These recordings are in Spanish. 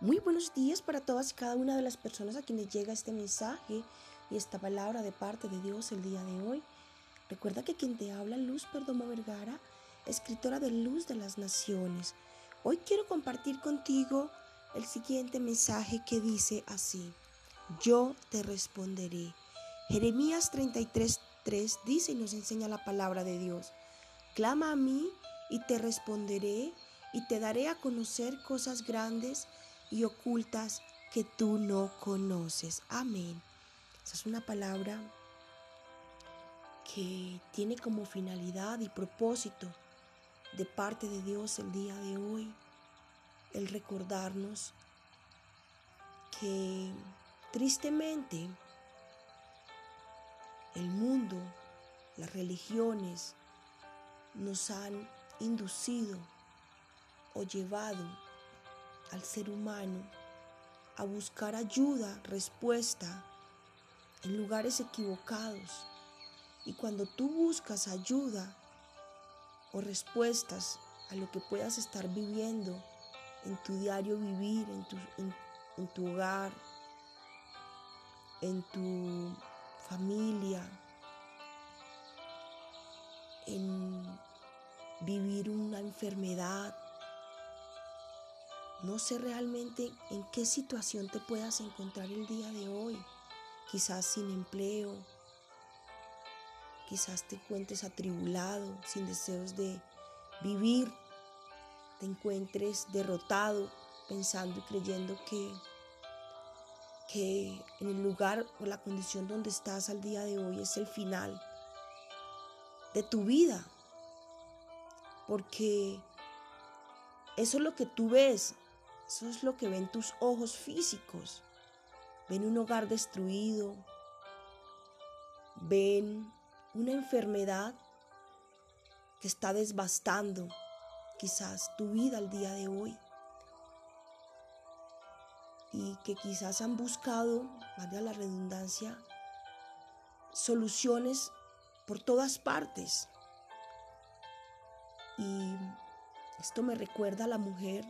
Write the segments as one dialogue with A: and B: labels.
A: Muy buenos días para todas y cada una de las personas a quienes llega este mensaje y esta palabra de parte de Dios el día de hoy. Recuerda que quien te habla, Luz Perdomo Vergara, escritora de Luz de las Naciones. Hoy quiero compartir contigo el siguiente mensaje que dice así, yo te responderé. Jeremías 33.3 dice y nos enseña la palabra de Dios, clama a mí y te responderé y te daré a conocer cosas grandes y ocultas que tú no conoces. Amén. Esa es una palabra que tiene como finalidad y propósito de parte de Dios el día de hoy el recordarnos que tristemente el mundo, las religiones nos han inducido o llevado al ser humano a buscar ayuda, respuesta en lugares equivocados. Y cuando tú buscas ayuda o respuestas a lo que puedas estar viviendo en tu diario vivir, en tu, en, tu hogar, en tu familia, en vivir una enfermedad, no sé realmente en qué situación te puedas encontrar el día de hoy. Quizás sin empleo, quizás te encuentres atribulado, sin deseos de vivir, te encuentres derrotado, pensando y creyendo que, que en el lugar o la condición donde estás al día de hoy es el final de tu vida. Porque eso es lo que tú ves, eso es lo que ven tus ojos físicos. Ven un hogar destruido. Ven una enfermedad que está desbastando quizás tu vida al día de hoy. Y que quizás han buscado, valga la redundancia, soluciones por todas partes. Y esto me recuerda a la mujer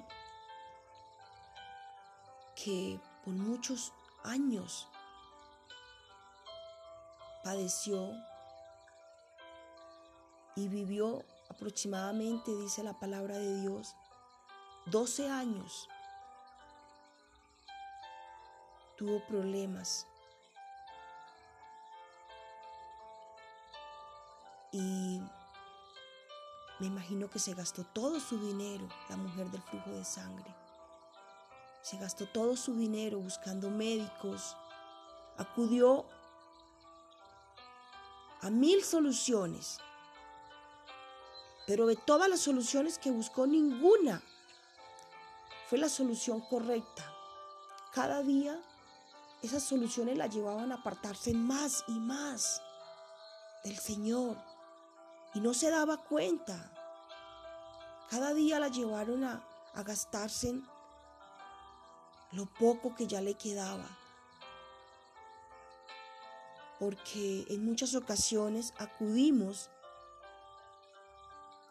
A: que por muchos años padeció y vivió aproximadamente, dice la palabra de Dios, 12 años. Tuvo problemas. Y me imagino que se gastó todo su dinero, la mujer del flujo de sangre. Se gastó todo su dinero buscando médicos. Acudió a mil soluciones. Pero de todas las soluciones que buscó, ninguna fue la solución correcta. Cada día esas soluciones la llevaban a apartarse más y más del Señor. Y no se daba cuenta. Cada día la llevaron a, gastarse lo poco que ya le quedaba. Porque en muchas ocasiones acudimos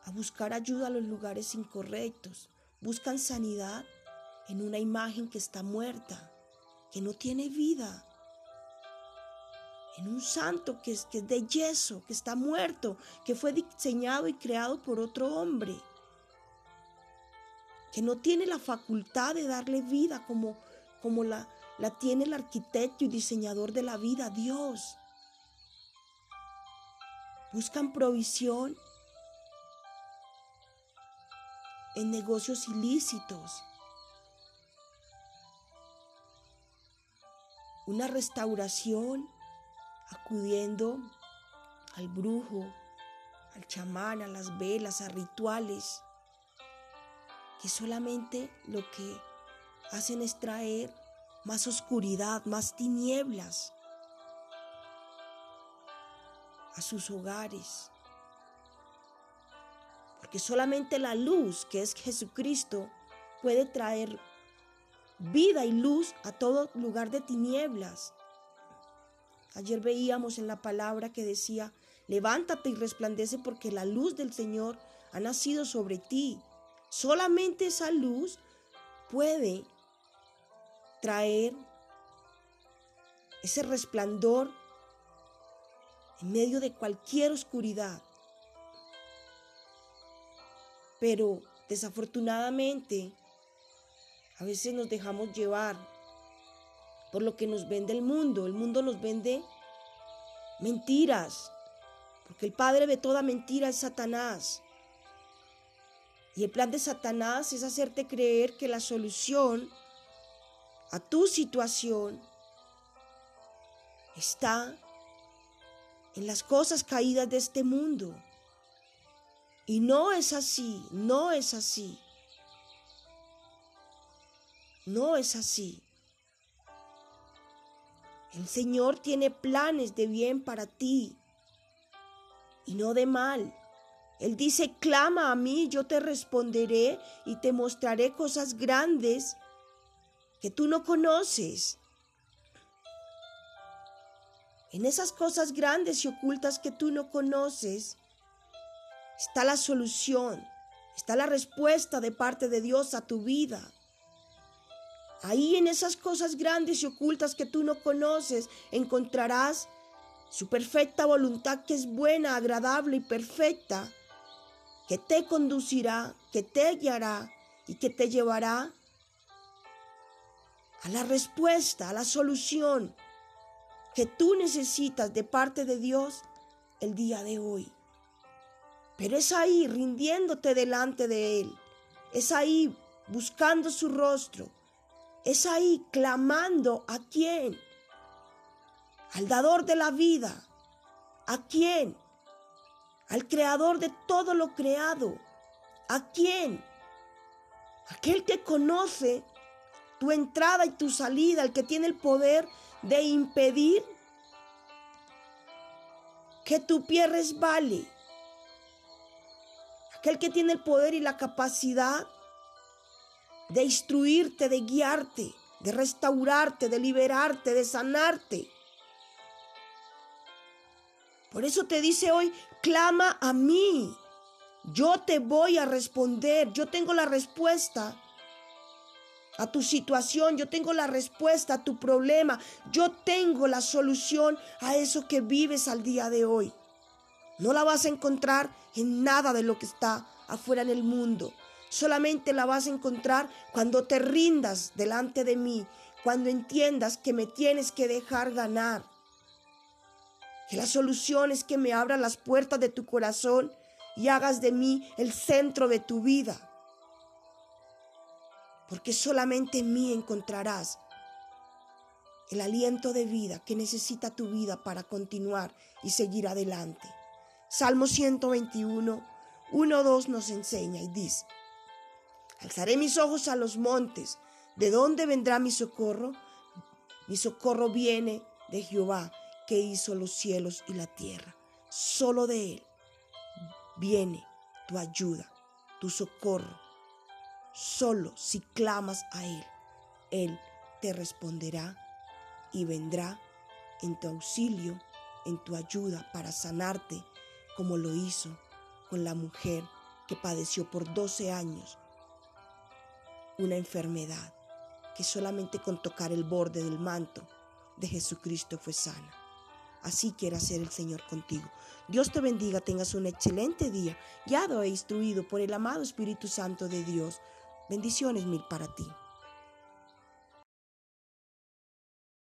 A: a buscar ayuda a los lugares incorrectos. Buscan sanidad en una imagen que está muerta, que no tiene vida. En un santo que es, que es de yeso, que está muerto, que fue diseñado y creado por otro hombre que no tiene la facultad de darle vida como, como la, la tiene el arquitecto y diseñador de la vida, Dios. Buscan provisión en negocios ilícitos. Una restauración acudiendo al brujo, al chamán, a las velas, a rituales que solamente lo que hacen es traer más oscuridad, más tinieblas a sus hogares. Porque solamente la luz, que es Jesucristo, puede traer vida y luz a todo lugar de tinieblas. Ayer veíamos en la palabra que decía, levántate y resplandece porque la luz del Señor ha nacido sobre ti. Solamente esa luz puede traer ese resplandor en medio de cualquier oscuridad. Pero desafortunadamente, a veces nos dejamos llevar por lo que nos vende el mundo. El mundo nos vende mentiras, porque el padre de toda mentira es Satanás. Y el plan de Satanás es hacerte creer que la solución a tu situación está en las cosas caídas de este mundo. Y no es así, no es así. No es así. El Señor tiene planes de bien para ti y no de mal. Él dice, clama a mí, yo te responderé y te mostraré cosas grandes que tú no conoces. En esas cosas grandes y ocultas que tú no conoces, está la solución, está la respuesta de parte de Dios a tu vida. Ahí en esas cosas grandes y ocultas que tú no conoces, encontrarás su perfecta voluntad que es buena, agradable y perfecta, que te conducirá, que te guiará y que te llevará a la respuesta, a la solución que tú necesitas de parte de Dios el día de hoy. Pero es ahí rindiéndote delante de Él. Es ahí buscando su rostro. Es ahí clamando a quién. Al dador de la vida. ¿A quién? Al creador de todo lo creado. ¿A quién? Aquel que conoce tu entrada y tu salida, el que tiene el poder de impedir que tu pie resbale aquel que tiene el poder y la capacidad de instruirte, de guiarte, de restaurarte, de liberarte, de sanarte. Por eso te dice hoy, clama a mí. Yo te voy a responder. Yo tengo la respuesta a tu situación. Yo tengo la respuesta a tu problema. Yo tengo la solución a eso que vives al día de hoy. No la vas a encontrar en nada de lo que está afuera en el mundo. Solamente la vas a encontrar cuando te rindas delante de mí, cuando entiendas que me tienes que dejar ganar. Que la solución es que me abras las puertas de tu corazón y hagas de mí el centro de tu vida. Porque solamente en mí encontrarás el aliento de vida que necesita tu vida para continuar y seguir adelante. Salmo 121, 1, 2 nos enseña y dice, Alzaré mis ojos a los montes, ¿de dónde vendrá mi socorro? Mi socorro viene de Jehová, que hizo los cielos y la tierra. Solo de Él viene tu ayuda, tu socorro. Solo si clamas a Él, Él te responderá y vendrá en tu auxilio, en tu ayuda para sanarte como lo hizo con la mujer que padeció por 12 años una enfermedad que solamente con tocar el borde del manto de Jesucristo fue sana. Así quiere hacer el Señor contigo. Dios te bendiga, tengas un excelente día, guiado e instruido por el amado Espíritu Santo de Dios. Bendiciones mil para ti.